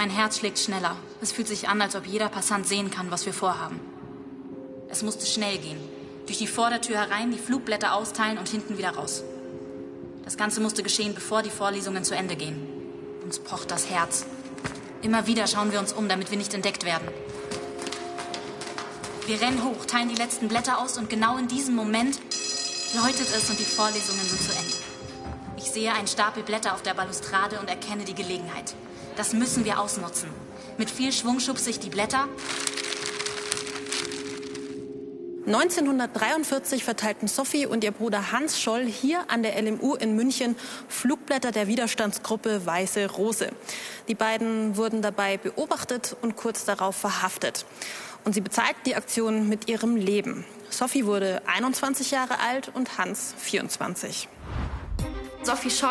Mein Herz schlägt schneller. Es fühlt sich an, als ob jeder Passant sehen kann, was wir vorhaben. Es musste schnell gehen. Durch die Vordertür herein, die Flugblätter austeilen und hinten wieder raus. Das Ganze musste geschehen, bevor die Vorlesungen zu Ende gehen. Uns pocht das Herz. Immer wieder schauen wir uns um, damit wir nicht entdeckt werden. Wir rennen hoch, teilen die letzten Blätter aus und genau in diesem Moment läutet es und die Vorlesungen sind zu Ende. Ich sehe einen Stapel Blätter auf der Balustrade und erkenne die Gelegenheit. Das müssen wir ausnutzen. Mit viel Schwung schubse ich die Blätter 1943 verteilten Sophie und ihr Bruder Hans Scholl hier an der LMU in München Flugblätter der Widerstandsgruppe Weiße Rose. Die beiden wurden dabei beobachtet und kurz darauf verhaftet. Und sie bezahlten die Aktion mit ihrem Leben. Sophie wurde 21 Jahre alt und Hans 24. Sophie Scholl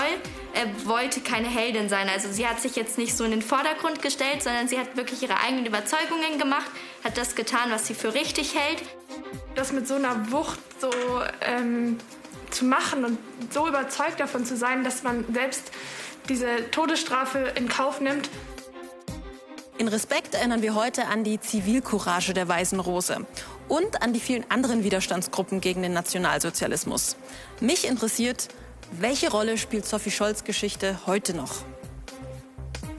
äh, wollte keine Heldin sein. Also sie hat sich jetzt nicht so in den Vordergrund gestellt, sondern sie hat wirklich ihre eigenen Überzeugungen gemacht, hat das getan, was sie für richtig hält. Das mit so einer Wucht so ähm, zu machen und so überzeugt davon zu sein, dass man selbst diese Todesstrafe in Kauf nimmt. In Respekt erinnern wir heute an die Zivilcourage der Weißen Rose und an die vielen anderen Widerstandsgruppen gegen den Nationalsozialismus. Mich interessiert, welche Rolle spielt Sophie Scholz Geschichte heute noch?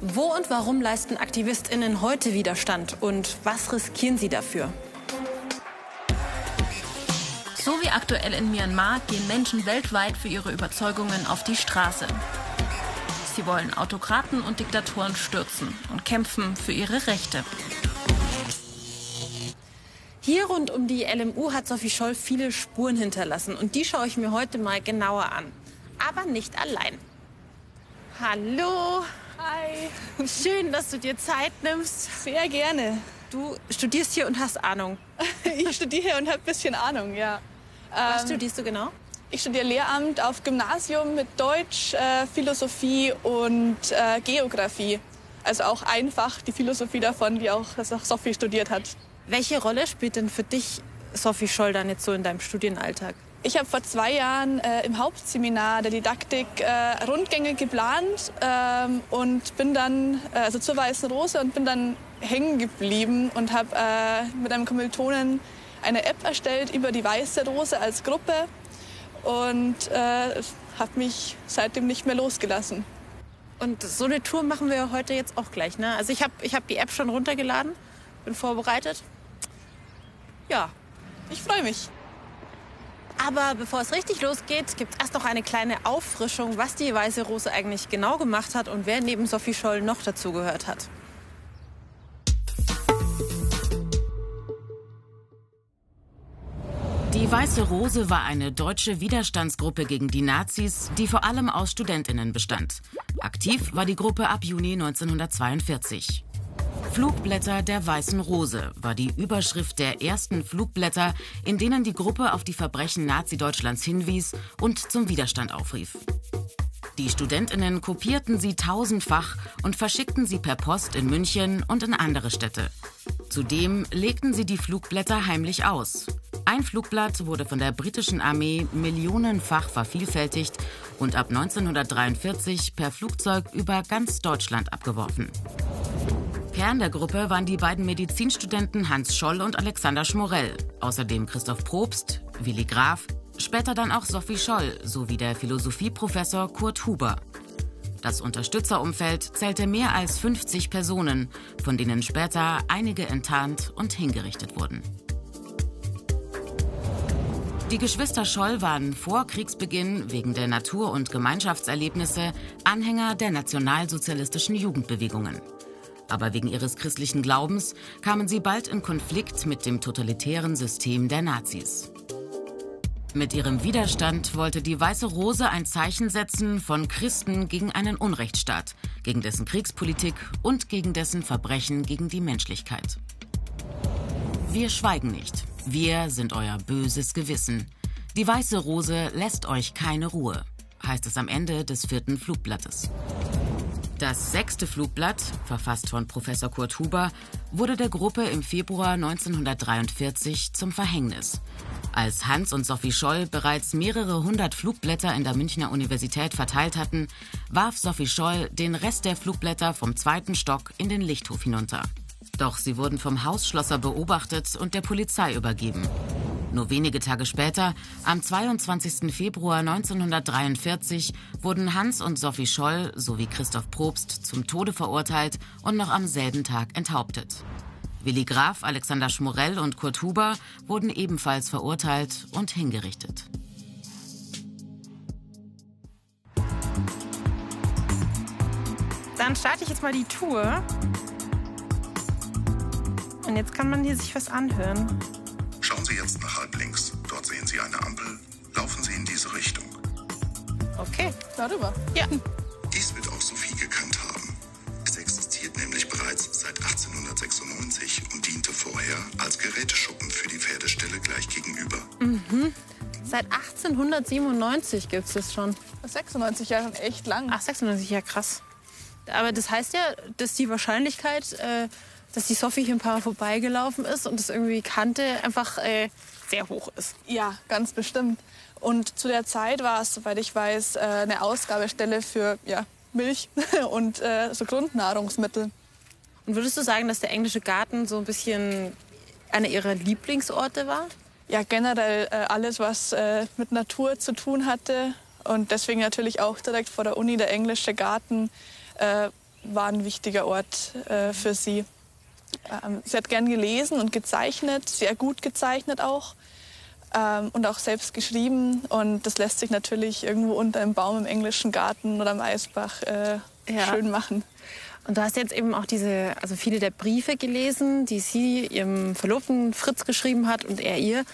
Wo und warum leisten AktivistInnen heute Widerstand und was riskieren sie dafür? So wie aktuell in Myanmar gehen Menschen weltweit für ihre Überzeugungen auf die Straße. Sie wollen Autokraten und Diktatoren stürzen und kämpfen für ihre Rechte. Hier rund um die LMU hat Sophie Scholl viele Spuren hinterlassen und die schaue ich mir heute mal genauer an aber nicht allein. Hallo. Hi. Schön, dass du dir Zeit nimmst. Sehr gerne. Du studierst hier und hast Ahnung. ich studiere hier und habe ein bisschen Ahnung, ja. Was ähm, studierst du genau? Ich studiere Lehramt auf Gymnasium mit Deutsch, äh, Philosophie und äh, Geografie. Also auch einfach die Philosophie davon, die auch Sophie studiert hat. Welche Rolle spielt denn für dich Sophie Scholl dann jetzt so in deinem Studienalltag? Ich habe vor zwei Jahren äh, im Hauptseminar der Didaktik äh, Rundgänge geplant ähm, und bin dann äh, also zur Weißen Rose und bin dann hängen geblieben und habe äh, mit einem Kommilitonen eine App erstellt über die Weiße Rose als Gruppe und äh, habe mich seitdem nicht mehr losgelassen. Und so eine Tour machen wir heute jetzt auch gleich. Ne? Also ich habe ich hab die App schon runtergeladen, bin vorbereitet. Ja, ich freue mich. Aber bevor es richtig losgeht, gibt es erst noch eine kleine Auffrischung, was die Weiße Rose eigentlich genau gemacht hat und wer neben Sophie Scholl noch dazugehört hat. Die Weiße Rose war eine deutsche Widerstandsgruppe gegen die Nazis, die vor allem aus Studentinnen bestand. Aktiv war die Gruppe ab Juni 1942. Flugblätter der Weißen Rose war die Überschrift der ersten Flugblätter, in denen die Gruppe auf die Verbrechen Nazi-Deutschlands hinwies und zum Widerstand aufrief. Die Studentinnen kopierten sie tausendfach und verschickten sie per Post in München und in andere Städte. Zudem legten sie die Flugblätter heimlich aus. Ein Flugblatt wurde von der britischen Armee millionenfach vervielfältigt und ab 1943 per Flugzeug über ganz Deutschland abgeworfen. Kern der Gruppe waren die beiden Medizinstudenten Hans Scholl und Alexander Schmorell, außerdem Christoph Probst, Willi Graf, später dann auch Sophie Scholl sowie der Philosophieprofessor Kurt Huber. Das Unterstützerumfeld zählte mehr als 50 Personen, von denen später einige enttarnt und hingerichtet wurden. Die Geschwister Scholl waren vor Kriegsbeginn wegen der Natur- und Gemeinschaftserlebnisse Anhänger der nationalsozialistischen Jugendbewegungen aber wegen ihres christlichen Glaubens kamen sie bald in Konflikt mit dem totalitären System der Nazis. Mit ihrem Widerstand wollte die Weiße Rose ein Zeichen setzen von Christen gegen einen Unrechtsstaat, gegen dessen Kriegspolitik und gegen dessen Verbrechen gegen die Menschlichkeit. Wir schweigen nicht. Wir sind euer böses Gewissen. Die Weiße Rose lässt euch keine Ruhe, heißt es am Ende des vierten Flugblattes. Das sechste Flugblatt, verfasst von Professor Kurt Huber, wurde der Gruppe im Februar 1943 zum Verhängnis. Als Hans und Sophie Scholl bereits mehrere hundert Flugblätter in der Münchner Universität verteilt hatten, warf Sophie Scholl den Rest der Flugblätter vom zweiten Stock in den Lichthof hinunter. Doch sie wurden vom Hausschlosser beobachtet und der Polizei übergeben. Nur wenige Tage später, am 22. Februar 1943, wurden Hans und Sophie Scholl sowie Christoph Probst zum Tode verurteilt und noch am selben Tag enthauptet. Willi Graf, Alexander Schmorell und Kurt Huber wurden ebenfalls verurteilt und hingerichtet. Dann starte ich jetzt mal die Tour. Und jetzt kann man hier sich was anhören. Sehen Sie eine Ampel. Laufen Sie in diese Richtung. Okay. Darüber. Ja. Dies wird auch Sophie gekannt haben. Es existiert nämlich bereits seit 1896 und diente vorher als Geräteschuppen für die Pferdestelle gleich gegenüber. Seit 1897 gibt es das schon. 96 Jahre schon echt lang. Ach, 96, ja krass. Aber das heißt ja, dass die Wahrscheinlichkeit, äh, dass die Sophie hier ein paar Mal vorbeigelaufen ist und das irgendwie kannte, einfach äh, sehr hoch ist. Ja, ganz bestimmt. Und zu der Zeit war es, soweit ich weiß, äh, eine Ausgabestelle für ja, Milch und äh, so Grundnahrungsmittel. Und würdest du sagen, dass der englische Garten so ein bisschen einer ihrer Lieblingsorte war? Ja, generell äh, alles, was mit Natur zu tun hatte. Und deswegen natürlich auch direkt vor der Uni der englische Garten war ein wichtiger Ort für sie. Ähm, sie hat gern gelesen und gezeichnet, sehr gut gezeichnet auch. Ähm, und auch selbst geschrieben. Und das lässt sich natürlich irgendwo unter einem Baum im englischen Garten oder am Eisbach äh, Ja. schön machen. Und du hast jetzt eben auch diese, also viele der Briefe gelesen, die sie ihrem Verlobten Fritz geschrieben hat und er ihr.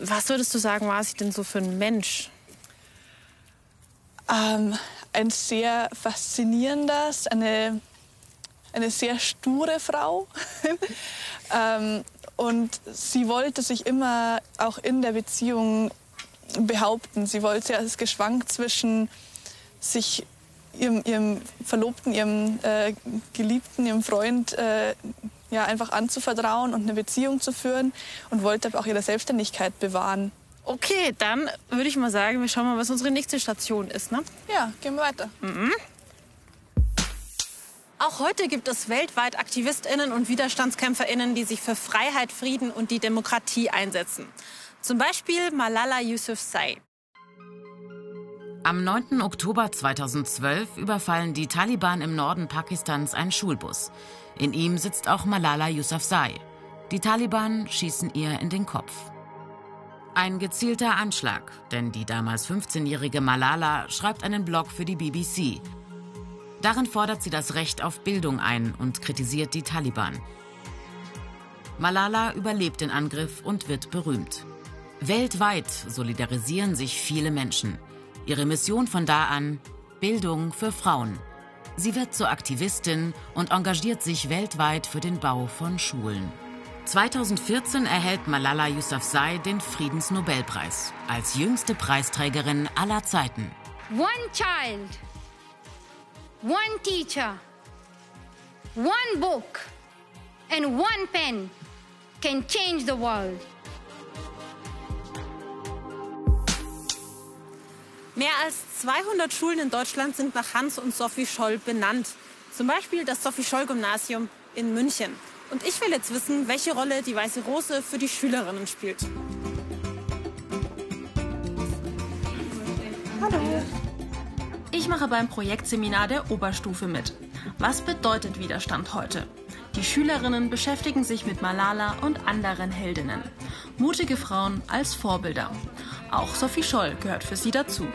Was würdest du sagen, war sie denn so für ein Mensch? Ähm, ein sehr faszinierendes, eine, eine sehr sture Frau. ähm, und sie wollte sich immer auch in der Beziehung behaupten. Sie wollte, ja, es geschwankt zwischen sich ihrem, ihrem Verlobten, ihrem äh, Geliebten, ihrem Freund äh, ja, einfach anzuvertrauen und eine Beziehung zu führen und wollte aber auch ihre Selbstständigkeit bewahren. Okay, dann würde ich mal sagen, wir schauen mal, was unsere nächste Station ist. Ne? Ja, gehen wir weiter. Auch heute gibt es weltweit AktivistInnen und WiderstandskämpferInnen, die sich für Freiheit, Frieden und die Demokratie einsetzen. Zum Beispiel Malala Yousafzai. Am 9. Oktober 2012 überfallen die Taliban im Norden Pakistans einen Schulbus. In ihm sitzt auch Malala Yousafzai. Die Taliban schießen ihr in den Kopf. Ein gezielter Anschlag, denn die damals 15-jährige Malala schreibt einen Blog für die BBC. Darin fordert sie das Recht auf Bildung ein und kritisiert die Taliban. Malala überlebt den Angriff und wird berühmt. Weltweit solidarisieren sich viele Menschen. Ihre Mission von da an Bildung für Frauen. Sie wird zur Aktivistin und engagiert sich weltweit für den Bau von Schulen. 2014 erhält Malala Yousafzai den Friedensnobelpreis als jüngste Preisträgerin aller Zeiten. One child, one teacher, one book, and one pen can change the world. Mehr als 200 Schulen in Deutschland sind nach Hans und Sophie Scholl benannt. Zum Beispiel das Sophie-Scholl-Gymnasium in München. Und ich will jetzt wissen, welche Rolle die Weiße Rose für die Schülerinnen spielt. Ich mache beim Projektseminar der Oberstufe mit. Was bedeutet Widerstand heute? Die Schülerinnen beschäftigen sich mit Malala und anderen Heldinnen. Mutige Frauen als Vorbilder. Auch Sophie Scholl gehört für sie dazu.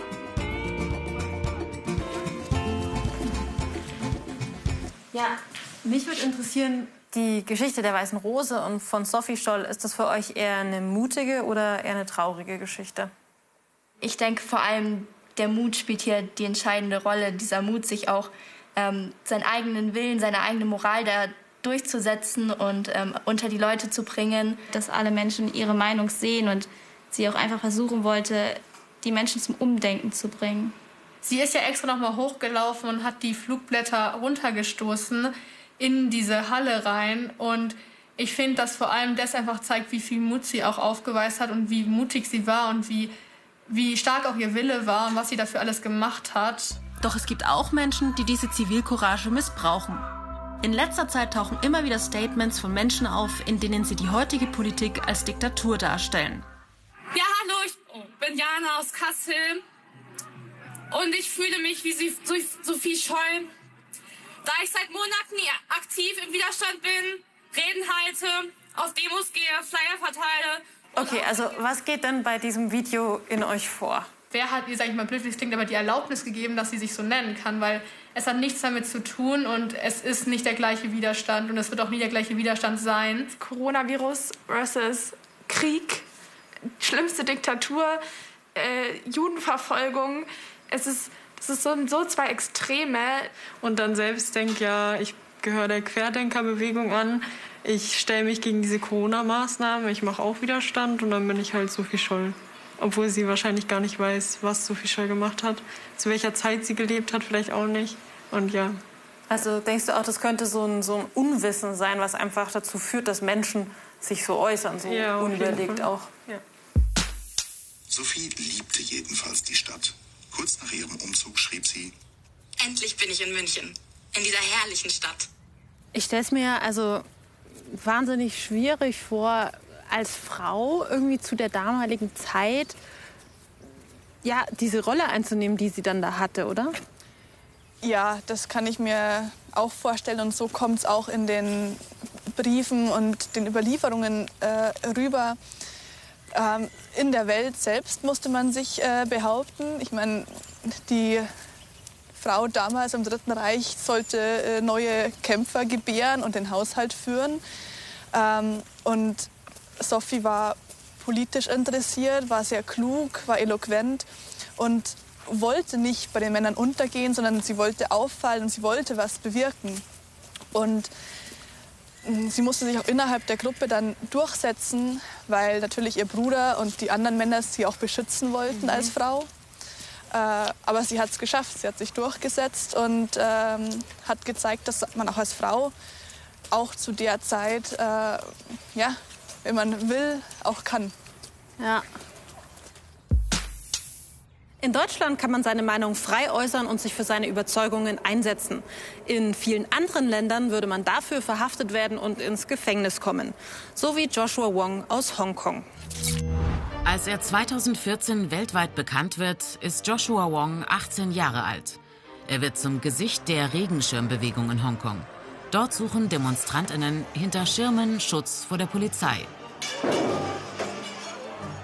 Ja, mich würde interessieren, die Geschichte der Weißen Rose und von Sophie Scholl, ist das für euch eher eine mutige oder eher eine traurige Geschichte? Ich denke vor allem, der Mut spielt hier die entscheidende Rolle. Dieser Mut, sich auch ähm, seinen eigenen Willen, seine eigene Moral da durchzusetzen und ähm, unter die Leute zu bringen. dass alle Menschen ihre Meinung sehen und sie auch einfach versuchen wollte, die Menschen zum Umdenken zu bringen. Sie ist ja extra nochmal hochgelaufen und hat die Flugblätter runtergestoßen in diese Halle rein. Und ich finde, dass vor allem das einfach zeigt, wie viel Mut sie auch aufgeweist hat und wie mutig sie war und wie, wie stark auch ihr Wille war und was sie dafür alles gemacht hat. Doch es gibt auch Menschen, die diese Zivilcourage missbrauchen. In letzter Zeit tauchen immer wieder Statements von Menschen auf, in denen sie die heutige Politik als Diktatur darstellen. Ja, hallo, ich bin Jana aus Kassel und ich fühle mich wie Sophie Scholl. Da ich seit Monaten aktiv im Widerstand bin, Reden halte, auf Demos gehe, Flyer verteile. Okay, also was geht denn bei diesem Video in euch vor? Wer hat ihr, sag ich mal blöd, wie es klingt, aber die Erlaubnis gegeben, dass sie sich so nennen kann? Weil es hat nichts damit zu tun und es ist nicht der gleiche Widerstand und es wird auch nie der gleiche Widerstand sein. Coronavirus versus Krieg, schlimmste Diktatur, äh, Judenverfolgung. Es ist, es ist so, so zwei Extreme. Und dann selbst denke, ja, ich gehöre der Querdenkerbewegung an. Ich stelle mich gegen diese Corona-Maßnahmen, ich mache auch Widerstand und dann bin ich halt Sophie Scholl. Obwohl sie wahrscheinlich gar nicht weiß, was Sophie Scholl gemacht hat. Zu welcher Zeit sie gelebt hat, vielleicht auch nicht. Und ja. Also denkst du auch, das könnte so ein, so ein Unwissen sein, was einfach dazu führt, dass Menschen sich so äußern, so ja, unüberlegt auch. Ja. Sophie liebte jedenfalls die Stadt. Kurz nach ihrem Umzug schrieb sie: Endlich bin ich in München in dieser herrlichen Stadt. Ich stelle es mir also wahnsinnig schwierig vor, als Frau irgendwie zu der damaligen Zeit ja, diese Rolle einzunehmen, die sie dann da hatte, oder? Ja, das kann ich mir auch vorstellen und so kommt es auch in den Briefen und den Überlieferungen äh, rüber. Ähm, in der Welt selbst musste man sich äh, behaupten. Ich meine, die Frau damals im Dritten Reich sollte äh, neue Kämpfer gebären und den Haushalt führen. Ähm, und Sophie war politisch interessiert, war sehr klug, war eloquent und wollte nicht bei den Männern untergehen, sondern sie wollte auffallen und sie wollte was bewirken. Und mm, sie musste sich auch innerhalb der Gruppe dann durchsetzen, weil natürlich ihr Bruder und die anderen Männer sie auch beschützen wollten mhm. als Frau. Äh, aber sie hat es geschafft, sie hat sich durchgesetzt und ähm, hat gezeigt, dass man auch als Frau auch zu der Zeit, äh, ja, wenn man will, auch kann. Ja. In Deutschland kann man seine Meinung frei äußern und sich für seine Überzeugungen einsetzen. In vielen anderen Ländern würde man dafür verhaftet werden und ins Gefängnis kommen. So wie Joshua Wong aus Hongkong. Als er 2014 weltweit bekannt wird, ist Joshua Wong 18 Jahre alt. Er wird zum Gesicht der Regenschirmbewegung in Hongkong. Dort suchen Demonstrantinnen hinter Schirmen Schutz vor der Polizei.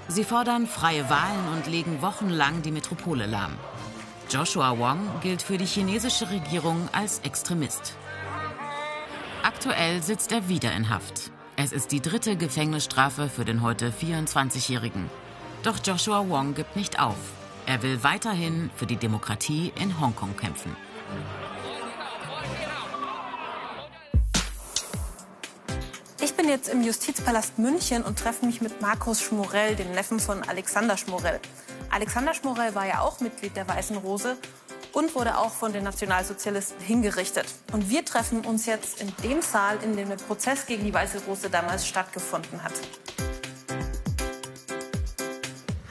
Sie fordern freie Wahlen und legen wochenlang die Metropole lahm. Joshua Wong gilt für die chinesische Regierung als Extremist. Aktuell sitzt er wieder in Haft. Es ist die dritte Gefängnisstrafe für den heute 24-Jährigen. Doch Joshua Wong gibt nicht auf. Er will weiterhin für die Demokratie in Hongkong kämpfen. Ich bin jetzt im Justizpalast München und treffe mich mit Markus Schmorell, dem Neffen von Alexander Schmorell. Alexander Schmorell war ja auch Mitglied der Weißen Rose und wurde auch von den Nationalsozialisten hingerichtet. Und wir treffen uns jetzt in dem Saal, in dem der Prozess gegen die Weiße Rose damals stattgefunden hat.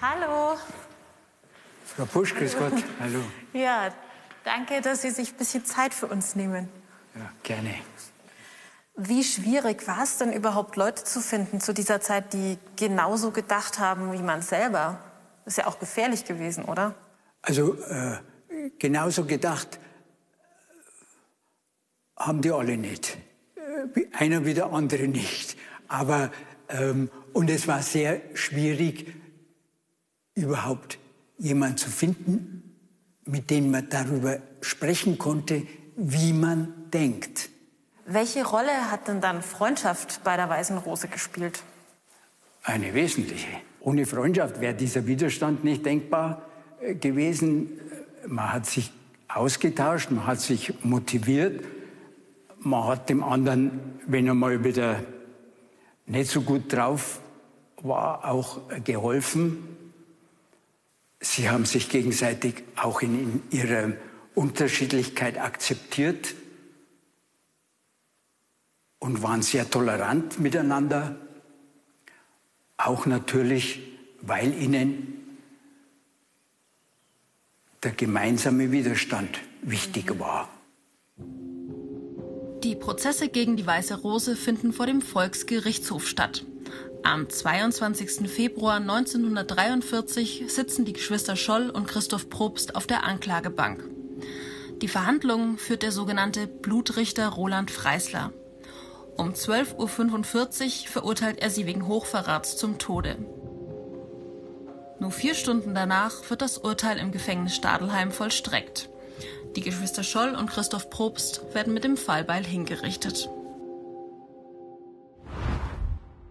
Hallo. Frau Pusch, grüß Gott. Hallo. Ja, danke, dass Sie sich ein bisschen Zeit für uns nehmen. Ja, gerne. Wie schwierig war es denn überhaupt, Leute zu finden zu dieser Zeit, die genauso gedacht haben wie man selber? Ist ja auch gefährlich gewesen, oder? Also äh, genauso gedacht haben die alle nicht. Einer wie der andere nicht. Aber, ähm, und es war sehr schwierig, überhaupt jemanden zu finden, mit dem man darüber sprechen konnte, wie man denkt. Welche Rolle hat denn dann Freundschaft bei der Weißen Rose gespielt? Eine wesentliche. Ohne Freundschaft wäre dieser Widerstand nicht denkbar äh, gewesen man hat sich ausgetauscht, man hat sich motiviert, man hat dem anderen, wenn er mal wieder nicht so gut drauf war, auch geholfen. Sie haben sich gegenseitig auch in, ihrer Unterschiedlichkeit akzeptiert. und waren sehr tolerant miteinander. Auch natürlich, weil ihnen der gemeinsame Widerstand wichtig war. Die Prozesse gegen die Weiße Rose finden vor dem Volksgerichtshof statt. Am 22. Februar 1943 sitzen die Geschwister Scholl und Christoph Probst auf der Anklagebank. Die Verhandlungen führt der sogenannte Blutrichter Roland Freisler. Um 12.45 Uhr verurteilt er sie wegen Hochverrats zum Tode. Nur vier Stunden danach wird das Urteil im Gefängnis Stadelheim vollstreckt. Die Geschwister Scholl und Christoph Probst werden mit dem Fallbeil hingerichtet.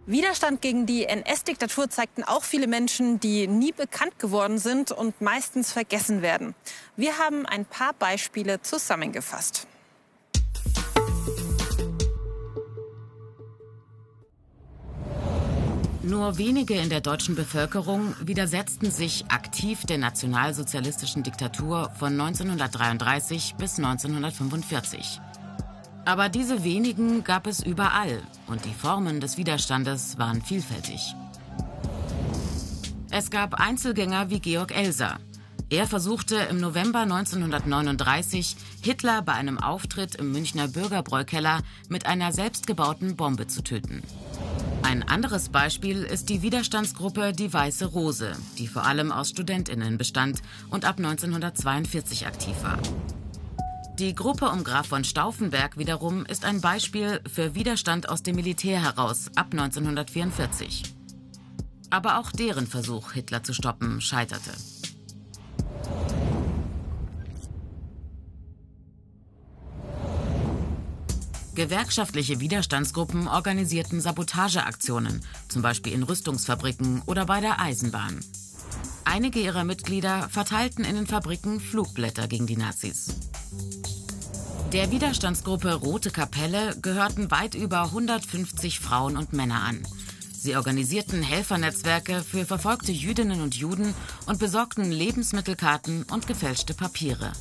Widerstand gegen die NS-Diktatur zeigten auch viele Menschen, die nie bekannt geworden sind und meistens vergessen werden. Wir haben ein paar Beispiele zusammengefasst. Nur wenige in der deutschen Bevölkerung widersetzten sich aktiv der nationalsozialistischen Diktatur von 1933 bis 1945. Aber diese wenigen gab es überall und die Formen des Widerstandes waren vielfältig. Es gab Einzelgänger wie Georg Elser. Er versuchte im November 1939 Hitler bei einem Auftritt im Münchner Bürgerbräukeller mit einer selbstgebauten Bombe zu töten. Ein anderes Beispiel ist die Widerstandsgruppe Die Weiße Rose, die vor allem aus Studentinnen bestand und ab 1942 aktiv war. Die Gruppe um Graf von Stauffenberg wiederum ist ein Beispiel für Widerstand aus dem Militär heraus ab 1944. Aber auch deren Versuch, Hitler zu stoppen, scheiterte. Gewerkschaftliche Widerstandsgruppen organisierten Sabotageaktionen, zum Beispiel in Rüstungsfabriken oder bei der Eisenbahn. Einige ihrer Mitglieder verteilten in den Fabriken Flugblätter gegen die Nazis. Der Widerstandsgruppe Rote Kapelle gehörten weit über 150 Frauen und Männer an. Sie organisierten Helfernetzwerke für verfolgte Jüdinnen und Juden und besorgten Lebensmittelkarten und gefälschte Papiere.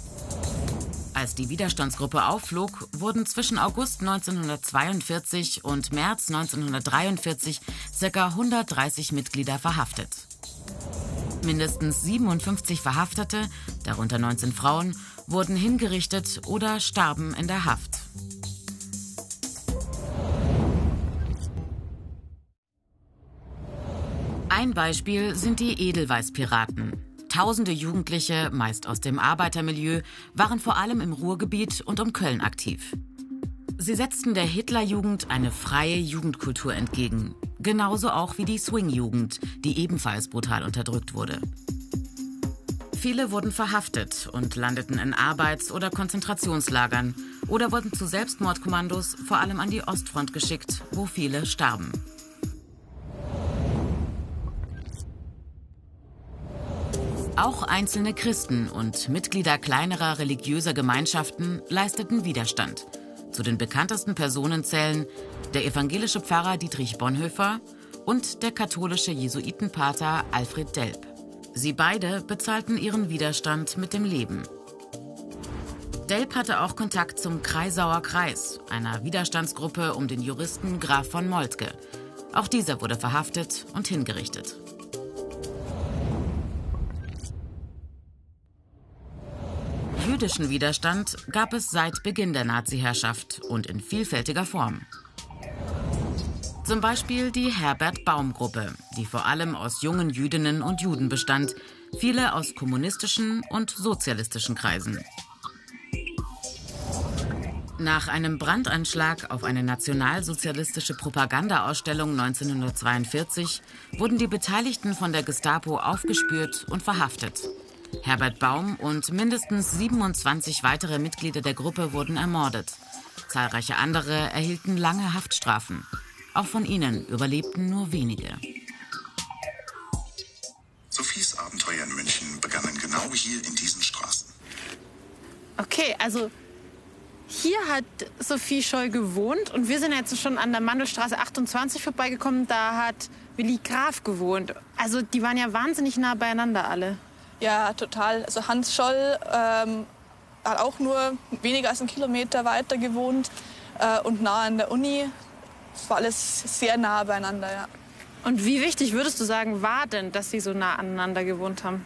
Als die Widerstandsgruppe aufflog, wurden zwischen August 1942 und März 1943 ca. 130 Mitglieder verhaftet. Mindestens 57 Verhaftete, darunter 19 Frauen, wurden hingerichtet oder starben in der Haft. Ein Beispiel sind die Edelweißpiraten. Tausende Jugendliche, meist aus dem Arbeitermilieu, waren vor allem im Ruhrgebiet und um Köln aktiv. Sie setzten der Hitlerjugend eine freie Jugendkultur entgegen, genauso auch wie die Swing-Jugend, die ebenfalls brutal unterdrückt wurde. Viele wurden verhaftet und landeten in Arbeits- oder Konzentrationslagern oder wurden zu Selbstmordkommandos vor allem an die Ostfront geschickt, wo viele starben. Auch einzelne Christen und Mitglieder kleinerer religiöser Gemeinschaften leisteten Widerstand. Zu den bekanntesten Personen zählen der evangelische Pfarrer Dietrich Bonhoeffer und der katholische Jesuitenpater Alfred Delp. Sie beide bezahlten ihren Widerstand mit dem Leben. Delp hatte auch Kontakt zum Kreisauer Kreis, einer Widerstandsgruppe um den Juristen Graf von Moltke. Auch dieser wurde verhaftet und hingerichtet. Jüdischen Widerstand gab es seit Beginn der Nazi-Herrschaft und in vielfältiger Form. Zum Beispiel die Herbert Baum-Gruppe, die vor allem aus jungen Jüdinnen und Juden bestand, viele aus kommunistischen und sozialistischen Kreisen. Nach einem Brandanschlag auf eine nationalsozialistische Propagandaausstellung 1942 wurden die Beteiligten von der Gestapo aufgespürt und verhaftet. Herbert Baum und mindestens 27 weitere Mitglieder der Gruppe wurden ermordet. Zahlreiche andere erhielten lange Haftstrafen. Auch von ihnen überlebten nur wenige. Sophies Abenteuer in München begannen genau hier in diesen Straßen. Okay, also hier hat Sophie Scholl gewohnt und wir sind jetzt schon an der Mandelstraße 28 vorbeigekommen. Da hat Willi Graf gewohnt. Also die waren ja wahnsinnig nah beieinander alle. Ja, total. Also Hans Scholl ähm, hat auch nur weniger als einen Kilometer weiter gewohnt. äh, und nah an der Uni. Es war alles sehr nah beieinander, ja. Und wie wichtig würdest du sagen, war denn, dass Sie so nah aneinander gewohnt haben?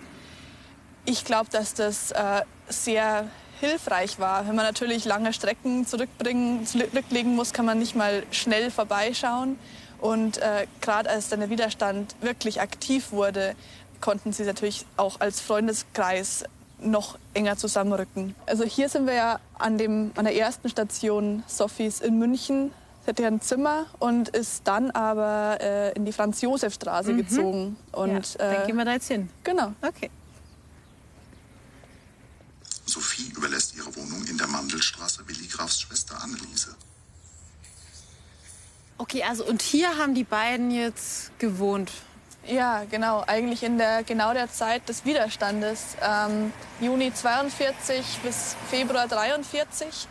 Ich glaube, dass das äh, sehr hilfreich war. Wenn man natürlich lange Strecken zurückbringen, zurücklegen muss, kann man nicht mal schnell vorbeischauen. Und äh, gerade als dann der Widerstand wirklich aktiv wurde, konnten sie natürlich auch als Freundeskreis noch enger zusammenrücken. Also hier sind wir ja an, dem, an der ersten Station Sophies in München. Sie hatte ein Zimmer und ist dann aber äh, in die Franz-Josef-Straße mhm. gezogen. Und, ja, dann äh, gehen wir da jetzt hin. Genau. Okay. Sophie überlässt ihre Wohnung in der Mandelstraße Willi Grafs Schwester Anneliese. Okay, also und hier haben die beiden jetzt gewohnt. Ja, genau. Eigentlich in der genau der Zeit des Widerstandes. Ähm, Juni 42 bis Februar 43.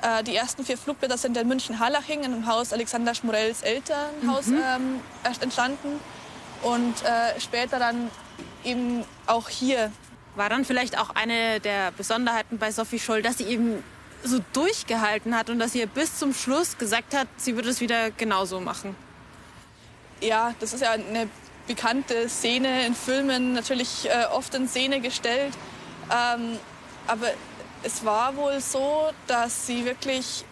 Äh, die ersten vier Flugblätter sind in München-Harlaching im Haus Alexander Schmorells Elternhaus mhm. ähm, entstanden. Und äh, später dann eben auch hier war dann vielleicht auch eine der Besonderheiten bei Sophie Scholl, dass sie eben so durchgehalten hat und dass sie bis zum Schluss gesagt hat, sie würde es wieder genauso machen. Ja, das ist ja eine bekannte Szene in Filmen, natürlich äh, oft in Szene gestellt. Ähm, aber es war wohl so, dass sie wirklich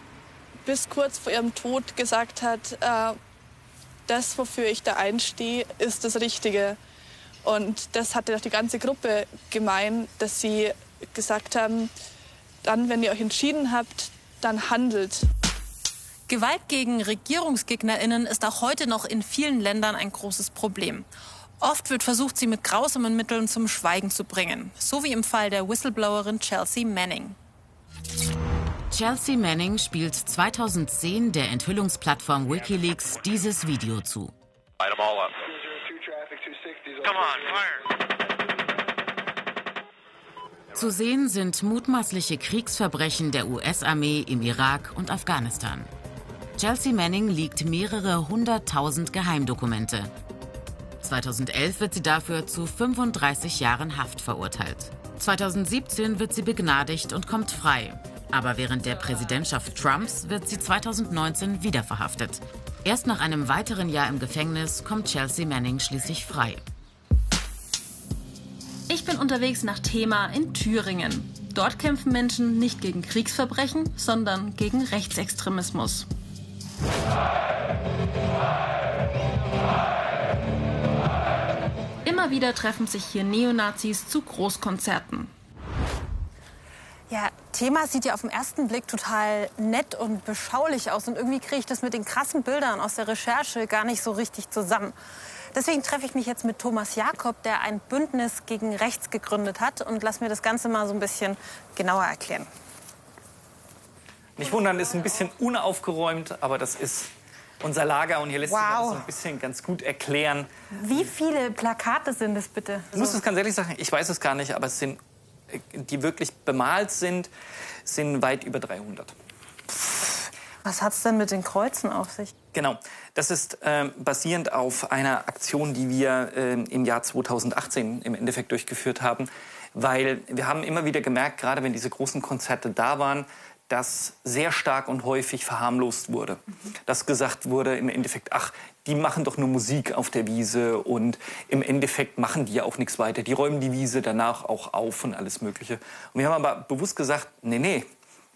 bis kurz vor ihrem Tod gesagt hat, äh, das, wofür ich da einstehe, ist das Richtige. Und das hatte doch die ganze Gruppe gemein, dass sie gesagt haben, dann, wenn ihr euch entschieden habt, dann handelt. Gewalt gegen RegierungsgegnerInnen ist auch heute noch in vielen Ländern ein großes Problem. Oft wird versucht, sie mit grausamen Mitteln zum Schweigen zu bringen. So wie im Fall der Whistleblowerin Chelsea Manning. Chelsea Manning spielt 2010 der Enthüllungsplattform Wikileaks dieses Video zu. Zu sehen sind mutmaßliche Kriegsverbrechen der US-Armee im Irak und Afghanistan. Chelsea Manning liegt mehrere hunderttausend Geheimdokumente. 2011 wird sie dafür zu 35 Jahren Haft verurteilt. 2017 wird sie begnadigt und kommt frei. Aber während der Präsidentschaft Trumps wird sie 2019 wieder verhaftet. Erst nach einem weiteren Jahr im Gefängnis kommt Chelsea Manning schließlich frei. Ich bin unterwegs nach Thema in Thüringen. Dort kämpfen Menschen nicht gegen Kriegsverbrechen, sondern gegen Rechtsextremismus. Immer wieder treffen sich hier Neonazis zu Großkonzerten. Ja, Thema sieht ja auf den ersten Blick total nett und beschaulich aus. Und irgendwie kriege ich das mit den krassen Bildern aus der Recherche gar nicht so richtig zusammen. Deswegen treffe ich mich jetzt mit Thomas Jakob, der ein Bündnis gegen Rechts gegründet hat und lass mir das Ganze mal so ein bisschen genauer erklären. Nicht wundern, ist ein bisschen unaufgeräumt, aber das ist unser Lager und hier lässt wow. sich das so ein bisschen ganz gut erklären. Wie viele Plakate sind es bitte? Ich muss es ganz ehrlich sagen, ich weiß es gar nicht, aber es sind, die wirklich bemalt sind, sind weit über 300. Was hat es denn mit den Kreuzen auf sich? Genau, das ist äh, basierend auf einer Aktion, die wir äh, im Jahr 2018 im Endeffekt durchgeführt haben. Weil wir haben immer wieder gemerkt, gerade wenn diese großen Konzerte da waren, dass sehr stark und häufig verharmlost wurde. Mhm. Dass gesagt wurde im Endeffekt, ach, die machen doch nur Musik auf der Wiese und im Endeffekt machen die ja auch nichts weiter. Die räumen die Wiese danach auch auf und alles Mögliche. Und wir haben aber bewusst gesagt, nee, nee,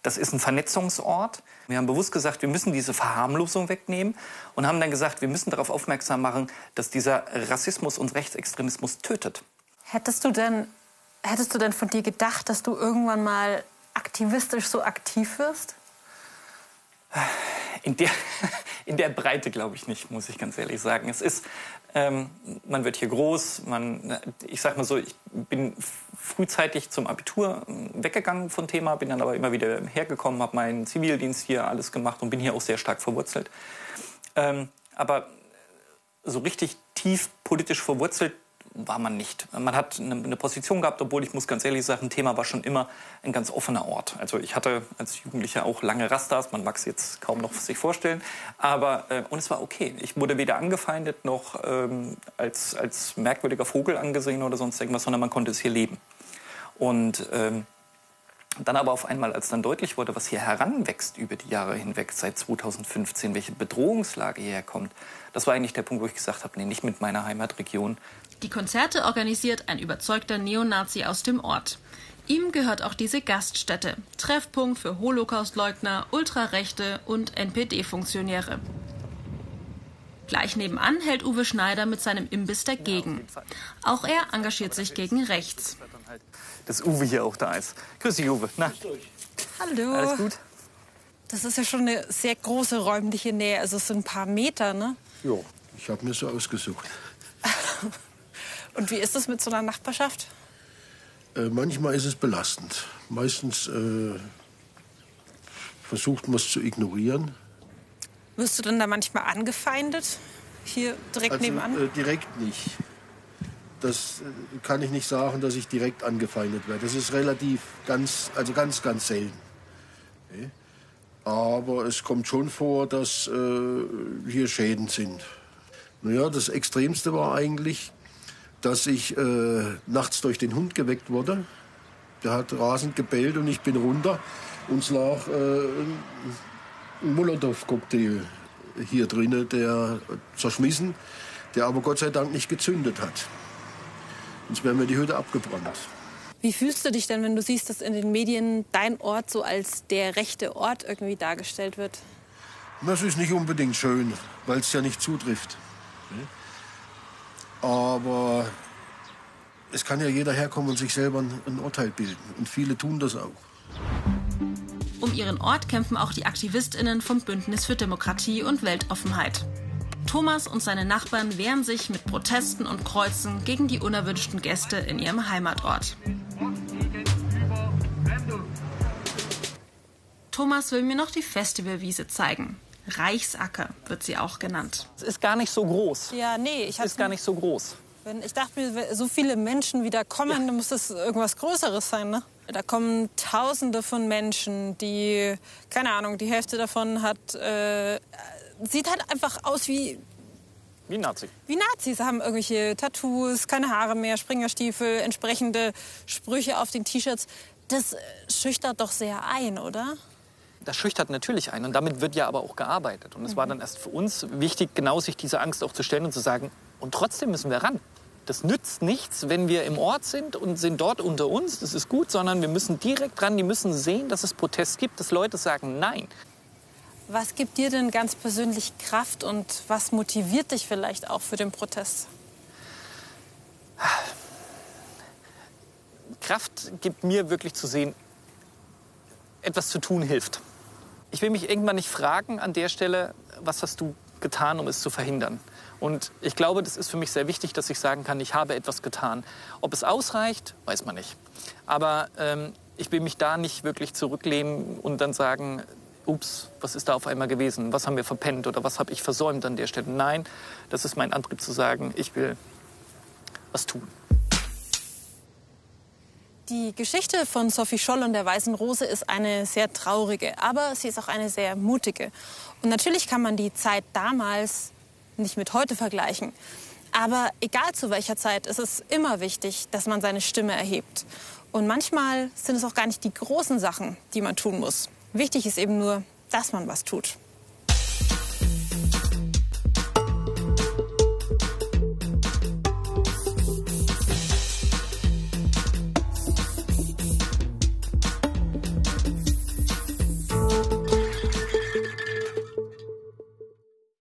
das ist ein Vernetzungsort. Wir haben bewusst gesagt, wir müssen diese Verharmlosung wegnehmen und haben dann gesagt, wir müssen darauf aufmerksam machen, dass dieser Rassismus und Rechtsextremismus tötet. Hättest du denn, hättest du denn von dir gedacht, dass du irgendwann mal aktivistisch so aktiv wirst? In der, in der Breite glaube ich nicht, muss ich ganz ehrlich sagen. Es ist, ähm, man wird hier groß, man, ich sag mal so, ich bin frühzeitig zum Abitur ähm, weggegangen von Thema, bin dann aber immer wieder hergekommen, habe meinen Zivildienst hier alles gemacht und bin hier auch sehr stark verwurzelt. Ähm, aber so richtig tief politisch verwurzelt war man nicht. Man hat eine, Position gehabt, obwohl ich muss ganz ehrlich sagen, Thema war schon immer ein ganz offener Ort. Also ich hatte als Jugendlicher auch lange Rastas, man mag es jetzt kaum noch sich vorstellen, aber äh, und es war okay. Ich wurde weder angefeindet noch ähm, als, als merkwürdiger Vogel angesehen oder sonst irgendwas, sondern man konnte es hier leben. Und ähm, Dann aber auf einmal, als dann deutlich wurde, was hier heranwächst über die Jahre hinweg, seit 2015, welche Bedrohungslage hierher kommt, das war eigentlich der Punkt, wo ich gesagt habe, nee, nicht mit meiner Heimatregion. Die Konzerte organisiert ein überzeugter Neonazi aus dem Ort. Ihm gehört auch diese Gaststätte, Treffpunkt für Holocaustleugner, Ultrarechte und NPD-Funktionäre. Gleich nebenan hält Uwe Schneider mit seinem Imbiss dagegen. Auch er engagiert sich gegen rechts. Dass Uwe hier auch da ist. Grüß dich, Uwe. Na, Hallo. alles gut? Das ist ja schon eine sehr große räumliche Nähe. Also es sind ein paar Meter, ne? Ja, ich habe mir so ausgesucht. Und wie ist das mit so einer Nachbarschaft? Äh, manchmal ist es belastend. Meistens äh, versucht man es zu ignorieren. Wirst du denn da manchmal angefeindet? Hier direkt also, nebenan? Äh, direkt nicht. Das äh, kann ich nicht sagen, dass ich direkt angefeindet werde. Das ist relativ ganz, also ganz, ganz selten. Aber es kommt schon vor, dass äh, hier Schäden sind. Naja, das Extremste war eigentlich, dass ich äh, nachts durch den Hund geweckt wurde. Der hat rasend gebellt und ich bin runter. Uns lag äh, ein Molotow-Cocktail hier drinnen, der zerschmissen, der aber Gott sei Dank nicht gezündet hat. Sonst wäre mir die Hütte abgebrannt. Wie fühlst du dich denn, wenn du siehst, dass in den Medien dein Ort so als der rechte Ort irgendwie dargestellt wird? Das ist nicht unbedingt schön, weil es ja nicht zutrifft. Aber es kann ja jeder herkommen und sich selber ein, ein Urteil bilden. Und viele tun das auch. Um ihren Ort kämpfen auch die AktivistInnen vom Bündnis für Demokratie und Weltoffenheit. Thomas und seine Nachbarn wehren sich mit Protesten und Kreuzen gegen die unerwünschten Gäste in ihrem Heimatort. Thomas will mir noch die Festivalwiese zeigen. Reichsacker wird sie auch genannt. Es ist gar nicht so groß. Ja, nee, ich ist gar nicht so groß. Wenn, ich dachte mir, so viele Menschen wieder kommen, dann muss das irgendwas Größeres sein, ne? Da kommen Tausende von Menschen, die, keine Ahnung, die Hälfte davon hat, äh, sieht halt einfach aus wie, Wie Nazi. wie Nazis. Haben irgendwelche Tattoos, keine Haare mehr, Springerstiefel, entsprechende Sprüche auf den T-Shirts. Das äh, schüchtert doch sehr ein, oder? Das schüchtert natürlich ein und damit wird ja aber auch gearbeitet. Und es war dann erst für uns wichtig, genau sich diese Angst auch zu stellen und zu sagen, und trotzdem müssen wir ran. Das nützt nichts, wenn wir im Ort sind und sind dort unter uns, das ist gut, sondern wir müssen direkt ran, die müssen sehen, dass es Protest gibt, dass Leute sagen Nein. Was gibt dir denn ganz persönlich Kraft und was motiviert dich vielleicht auch für den Protest? Kraft gibt mir wirklich zu sehen, etwas zu tun hilft. Ich will mich irgendwann nicht fragen an der Stelle, was hast du getan, um es zu verhindern. Und ich glaube, das ist für mich sehr wichtig, dass ich sagen kann, ich habe etwas getan. Ob es ausreicht, weiß man nicht. Aber ähm, ich will mich da nicht wirklich zurücklehnen und dann sagen, ups, was ist da auf einmal gewesen? Was haben wir verpennt oder was habe ich versäumt an der Stelle? Nein, das ist mein Antrieb zu sagen, ich will was tun. Die Geschichte von Sophie Scholl und der Weißen Rose ist eine sehr traurige, aber sie ist auch eine sehr mutige. Und natürlich kann man die Zeit damals nicht mit heute vergleichen. Aber egal zu welcher Zeit, ist es immer wichtig, dass man seine Stimme erhebt. Und manchmal sind es auch gar nicht die großen Sachen, die man tun muss. Wichtig ist eben nur, dass man was tut.